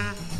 Mm-hmm.